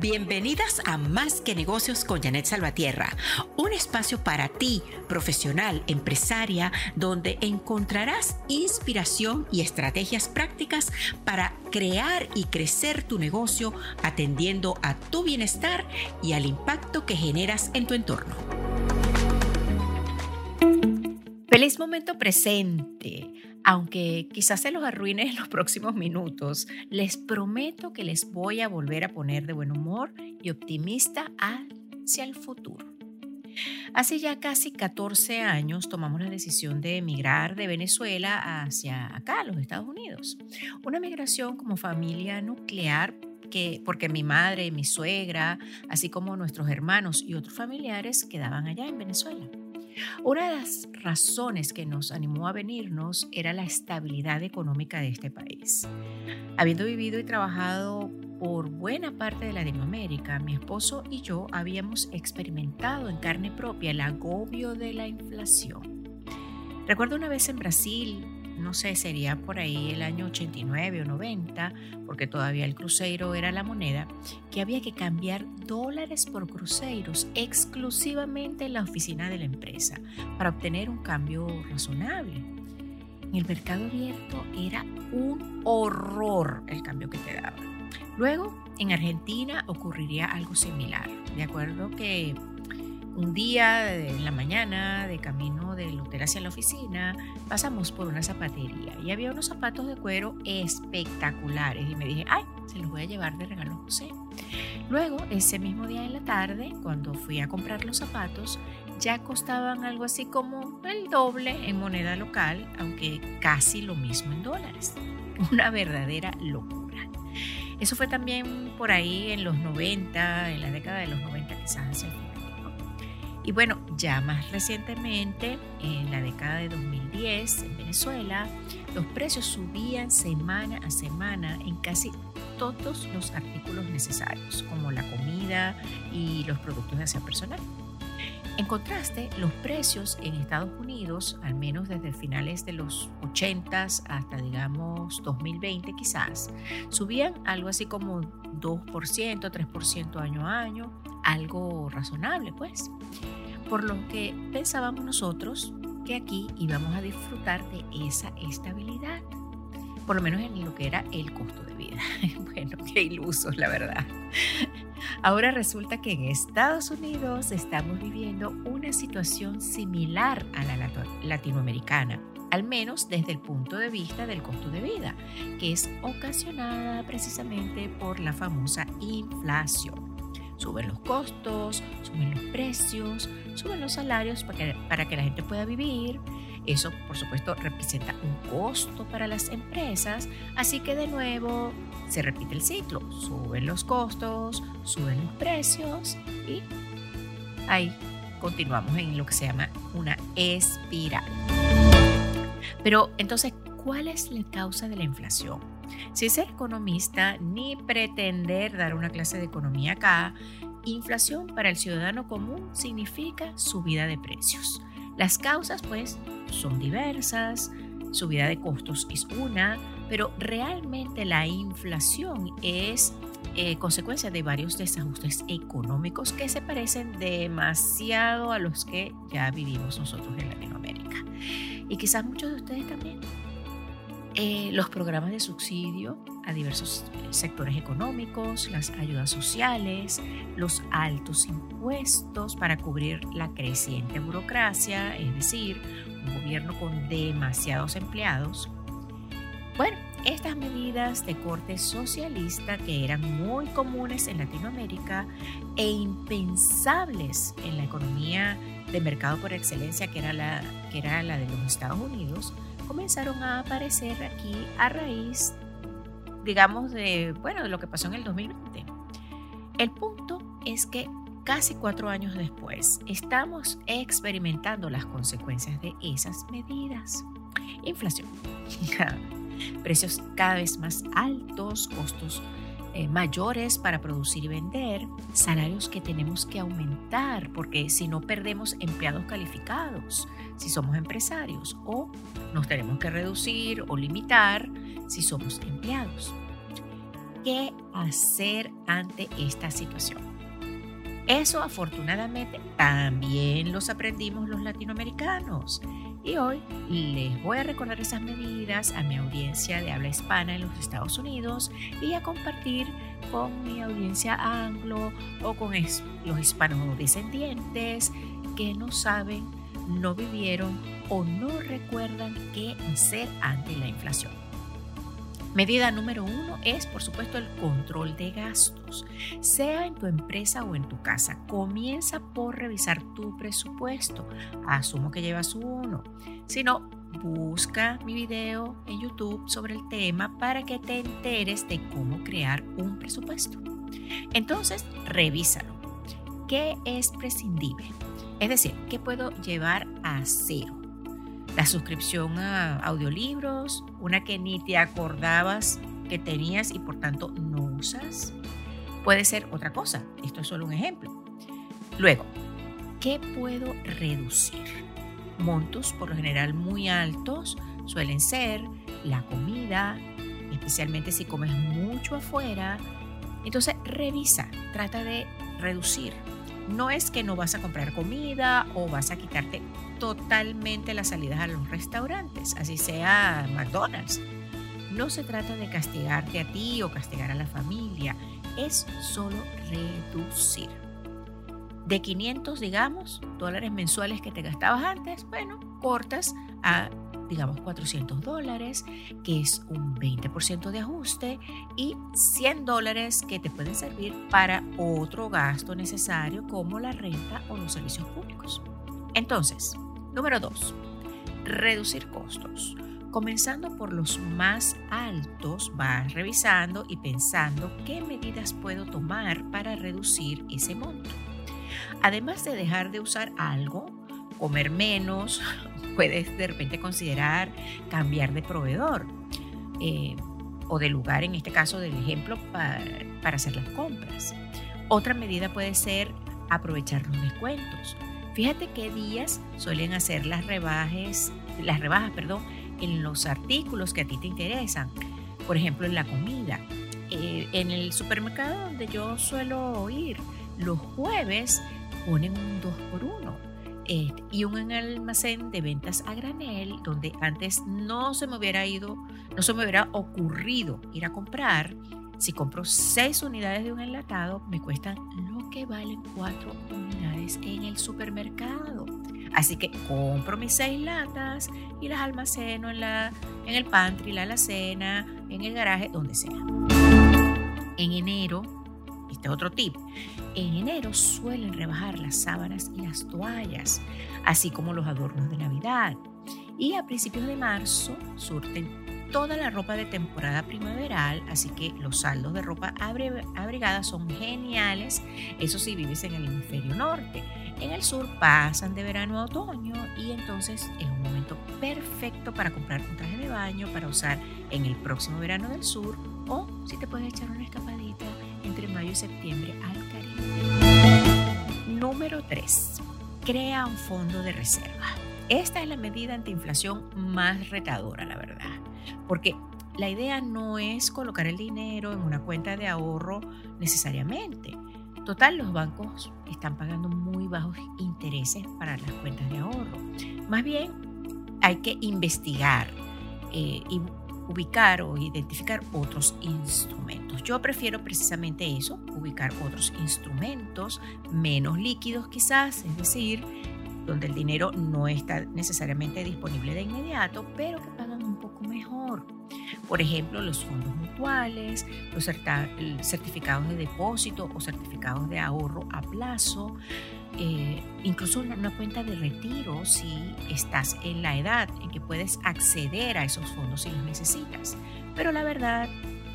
Bienvenidas a Más que Negocios con Janet Salvatierra, un espacio para ti, profesional, empresaria, donde encontrarás inspiración y estrategias prácticas para crear y crecer tu negocio atendiendo a tu bienestar y al impacto que generas en tu entorno. Feliz momento presente. Aunque quizás se los arruine en los próximos minutos, les prometo que les voy a volver a poner de buen humor y optimista hacia el futuro. Hace ya casi 14 años tomamos la decisión de emigrar de Venezuela hacia acá, los Estados Unidos. Una migración como familia nuclear que, porque mi madre, mi suegra, así como nuestros hermanos y otros familiares quedaban allá en Venezuela. Una de las razones que nos animó a venirnos era la estabilidad económica de este país. Habiendo vivido y trabajado por buena parte de Latinoamérica, mi esposo y yo habíamos experimentado en carne propia el agobio de la inflación. Recuerdo una vez en Brasil no sé, sería por ahí el año 89 o 90, porque todavía el cruceiro era la moneda, que había que cambiar dólares por cruceros exclusivamente en la oficina de la empresa para obtener un cambio razonable. En el mercado abierto era un horror el cambio que te daba. Luego, en Argentina ocurriría algo similar. De acuerdo que un día en la mañana, de camino del hotel hacia la oficina, pasamos por una zapatería y había unos zapatos de cuero espectaculares y me dije, ay, se los voy a llevar de regalo a José. Luego, ese mismo día en la tarde, cuando fui a comprar los zapatos, ya costaban algo así como el doble en moneda local, aunque casi lo mismo en dólares. Una verdadera locura. Eso fue también por ahí en los 90, en la década de los 90 quizás y bueno, ya más recientemente, en la década de 2010, en Venezuela, los precios subían semana a semana en casi todos los artículos necesarios, como la comida y los productos de aseo personal. En contraste, los precios en Estados Unidos, al menos desde finales de los 80 hasta digamos 2020 quizás, subían algo así como 2%, 3% año a año, algo razonable pues. Por lo que pensábamos nosotros que aquí íbamos a disfrutar de esa estabilidad, por lo menos en lo que era el costo de vida. bueno, qué ilusos la verdad. Ahora resulta que en Estados Unidos estamos viviendo una situación similar a la latinoamericana, al menos desde el punto de vista del costo de vida, que es ocasionada precisamente por la famosa inflación. Suben los costos, suben los precios, suben los salarios para que, para que la gente pueda vivir. Eso, por supuesto, representa un costo para las empresas, así que de nuevo se repite el ciclo. Suben los costos, suben los precios y ahí continuamos en lo que se llama una espiral. Pero entonces, ¿cuál es la causa de la inflación? Si ser economista ni pretender dar una clase de economía acá, inflación para el ciudadano común significa subida de precios. Las causas pues son diversas, subida de costos es una, pero realmente la inflación es eh, consecuencia de varios desajustes económicos que se parecen demasiado a los que ya vivimos nosotros en Latinoamérica. Y quizás muchos de ustedes también. Eh, los programas de subsidio a diversos sectores económicos, las ayudas sociales, los altos impuestos para cubrir la creciente burocracia, es decir, un gobierno con demasiados empleados. Bueno, estas medidas de corte socialista que eran muy comunes en Latinoamérica e impensables en la economía de mercado por excelencia que era la, que era la de los Estados Unidos, comenzaron a aparecer aquí a raíz, digamos, de, bueno, de lo que pasó en el 2020. El punto es que casi cuatro años después estamos experimentando las consecuencias de esas medidas. Inflación, precios cada vez más altos, costos eh, mayores para producir y vender, salarios que tenemos que aumentar porque si no perdemos empleados calificados, si somos empresarios, o nos tenemos que reducir o limitar si somos empleados. qué hacer ante esta situación. Eso afortunadamente también los aprendimos los latinoamericanos. Y hoy les voy a recordar esas medidas a mi audiencia de habla hispana en los Estados Unidos y a compartir con mi audiencia anglo o con los hispanos descendientes que no saben, no vivieron o no recuerdan qué hacer ante la inflación. Medida número uno es, por supuesto, el control de gastos. Sea en tu empresa o en tu casa, comienza por revisar tu presupuesto. Asumo que llevas uno. Si no, busca mi video en YouTube sobre el tema para que te enteres de cómo crear un presupuesto. Entonces, revísalo. ¿Qué es prescindible? Es decir, ¿qué puedo llevar a cero? la suscripción a audiolibros, una que ni te acordabas que tenías y por tanto no usas. Puede ser otra cosa, esto es solo un ejemplo. Luego, ¿qué puedo reducir? Montos por lo general muy altos suelen ser la comida, especialmente si comes mucho afuera. Entonces revisa, trata de reducir no es que no vas a comprar comida o vas a quitarte totalmente las salidas a los restaurantes, así sea McDonald's. No se trata de castigarte a ti o castigar a la familia, es solo reducir. De 500, digamos, dólares mensuales que te gastabas antes, bueno, cortas a digamos 400 dólares, que es un 20% de ajuste, y 100 dólares que te pueden servir para otro gasto necesario como la renta o los servicios públicos. Entonces, número 2, reducir costos. Comenzando por los más altos, vas revisando y pensando qué medidas puedo tomar para reducir ese monto. Además de dejar de usar algo, comer menos, puedes de repente considerar cambiar de proveedor eh, o de lugar, en este caso del ejemplo, para, para hacer las compras. Otra medida puede ser aprovechar los descuentos. Fíjate qué días suelen hacer las rebajas, las rebajas, perdón, en los artículos que a ti te interesan. Por ejemplo, en la comida. Eh, en el supermercado donde yo suelo ir, los jueves ponen un 2 por 1 este, y un almacén de ventas a granel donde antes no se me hubiera ido, no se me hubiera ocurrido ir a comprar. Si compro seis unidades de un enlatado, me cuestan lo que valen cuatro unidades en el supermercado. Así que compro mis seis latas y las almaceno en, la, en el pantry, la alacena, en el garaje, donde sea. En enero este otro tip. En enero suelen rebajar las sábanas y las toallas, así como los adornos de Navidad. Y a principios de marzo surten toda la ropa de temporada primaveral, así que los saldos de ropa abrigada son geniales. Eso sí, vives en el hemisferio norte. En el sur pasan de verano a otoño y entonces es un momento perfecto para comprar un traje de baño para usar en el próximo verano del sur o si te puedes echar una escapadita entre mayo y septiembre al. Número 3. Crea un fondo de reserva. Esta es la medida antiinflación más retadora, la verdad, porque la idea no es colocar el dinero en una cuenta de ahorro necesariamente. Total, los bancos están pagando muy bajos intereses para las cuentas de ahorro. Más bien, hay que investigar eh, y ubicar o identificar otros instrumentos. Yo prefiero precisamente eso, ubicar otros instrumentos menos líquidos quizás, es decir, donde el dinero no está necesariamente disponible de inmediato, pero que pagan un poco mejor. Por ejemplo, los fondos mutuales, los certificados de depósito o certificados de ahorro a plazo, eh, incluso una, cuenta de retiro si estás en la edad en que puedes acceder a esos fondos si los necesitas. Pero la verdad,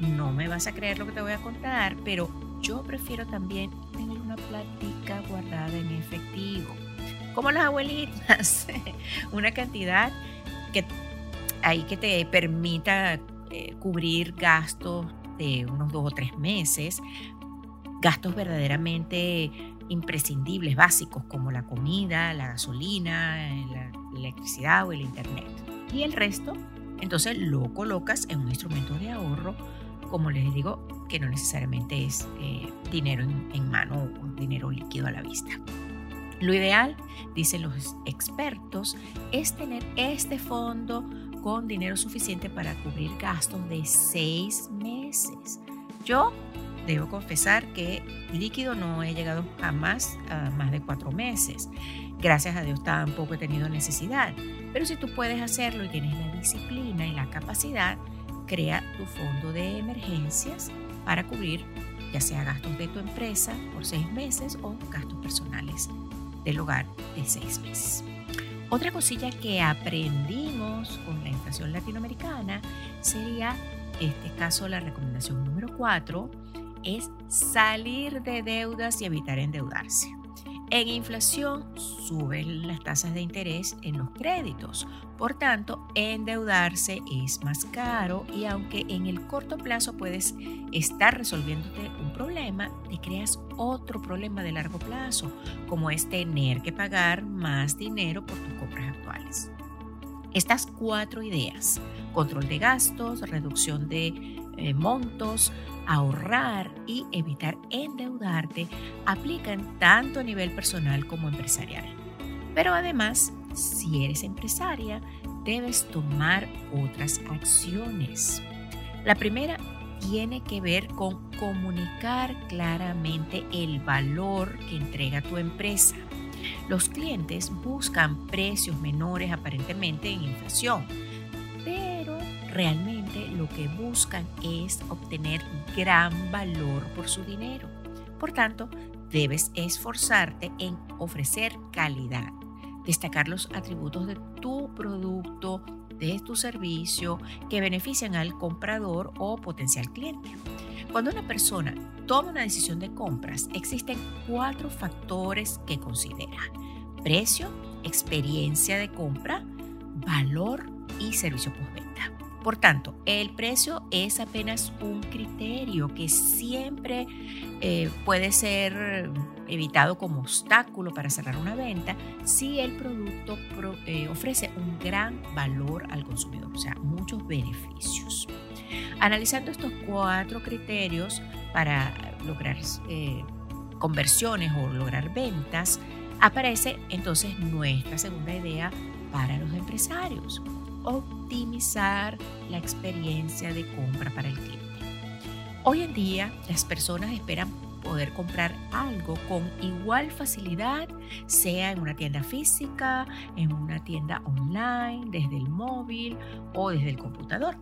no me vas a creer lo que te voy a contar, pero yo prefiero también tener una platica guardada en efectivo. Como las abuelitas, una cantidad que ahí que te permita eh, cubrir gastos de unos dos o tres meses, gastos verdaderamente imprescindibles, básicos, como la comida, la gasolina, la electricidad o el internet. Y el resto, entonces lo colocas en un instrumento de ahorro como les digo, que no necesariamente es eh, dinero en, mano o dinero líquido a la vista. Lo ideal, dicen los expertos, es tener este fondo con dinero suficiente para cubrir gastos de seis meses. Yo debo confesar que líquido no he llegado jamás a más de cuatro meses. Gracias a Dios tampoco he tenido necesidad. Pero si tú puedes hacerlo y tienes la disciplina y la capacidad, crea tu fondo de emergencias para cubrir ya sea gastos de tu empresa por seis meses o gastos personales del hogar de seis meses. Otra cosilla que aprendimos con la inflación latinoamericana sería, en este caso, la recomendación número cuatro, es salir de deudas y evitar endeudarse. En inflación suben las tasas de interés en los créditos, por tanto endeudarse es más caro y aunque en el corto plazo puedes estar resolviéndote un problema, te creas otro problema de largo plazo, como es tener que pagar más dinero por tus compras actuales. Estas cuatro ideas, control de gastos, reducción de eh, montos, ahorrar y evitar endeudarte aplican tanto a nivel personal como empresarial. Pero además, si eres empresaria, debes tomar otras acciones. La primera tiene que ver con comunicar claramente el valor que entrega tu empresa. Los clientes buscan precios menores aparentemente en inflación, pero realmente lo que buscan es obtener gran valor por su dinero. Por tanto, debes esforzarte en ofrecer calidad, destacar los atributos de tu producto, de tu servicio que benefician al comprador o potencial cliente. Cuando una persona toma una decisión de compras, existen cuatro factores que considera. Precio, experiencia de compra, valor y servicio postventa. Por tanto, el precio es apenas un criterio que siempre eh, puede ser evitado como obstáculo para cerrar una venta si el producto eh, ofrece un gran valor al consumidor, o sea, muchos beneficios. Analizando estos cuatro criterios para lograr eh, conversiones o lograr ventas, aparece entonces nuestra segunda idea para los empresarios optimizar la experiencia de compra para el cliente. Hoy en día las personas esperan poder comprar algo con igual facilidad, sea en una tienda física, en una tienda online, desde el móvil o desde el computador.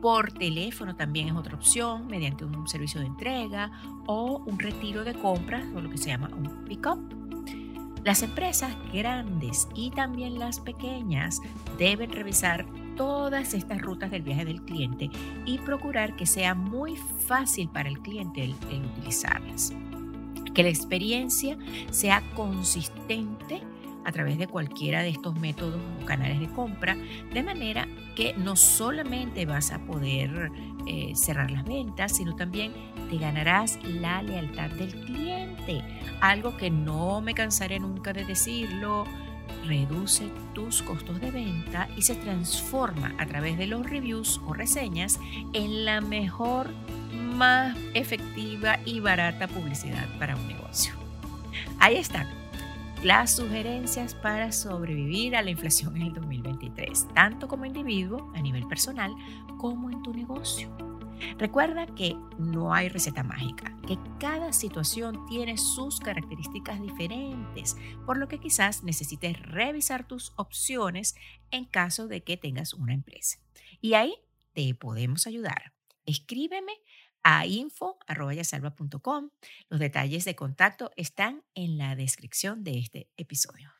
Por teléfono también es otra opción, mediante un servicio de entrega o un retiro de compras o lo que se llama un pick-up. Las empresas grandes y también las pequeñas deben revisar todas estas rutas del viaje del cliente y procurar que sea muy fácil para el cliente el, utilizarlas. Que la experiencia sea consistente a través de cualquiera de estos métodos o canales de compra, de manera que no solamente vas a poder eh, cerrar las ventas, sino también te ganarás la lealtad del cliente, algo que no me cansaré nunca de decirlo, reduce tus costos de venta y se transforma a través de los reviews o reseñas en la mejor, más efectiva y barata publicidad para un negocio. Ahí están las sugerencias para sobrevivir a la inflación en el 2023, tanto como individuo, a nivel personal, como en tu negocio. Recuerda que no hay receta mágica, que cada situación tiene sus características diferentes, por lo que quizás necesites revisar tus opciones en caso de que tengas una empresa. Y ahí te podemos ayudar. Escríbeme a info.yasalva.com. Los detalles de contacto están en la descripción de este episodio.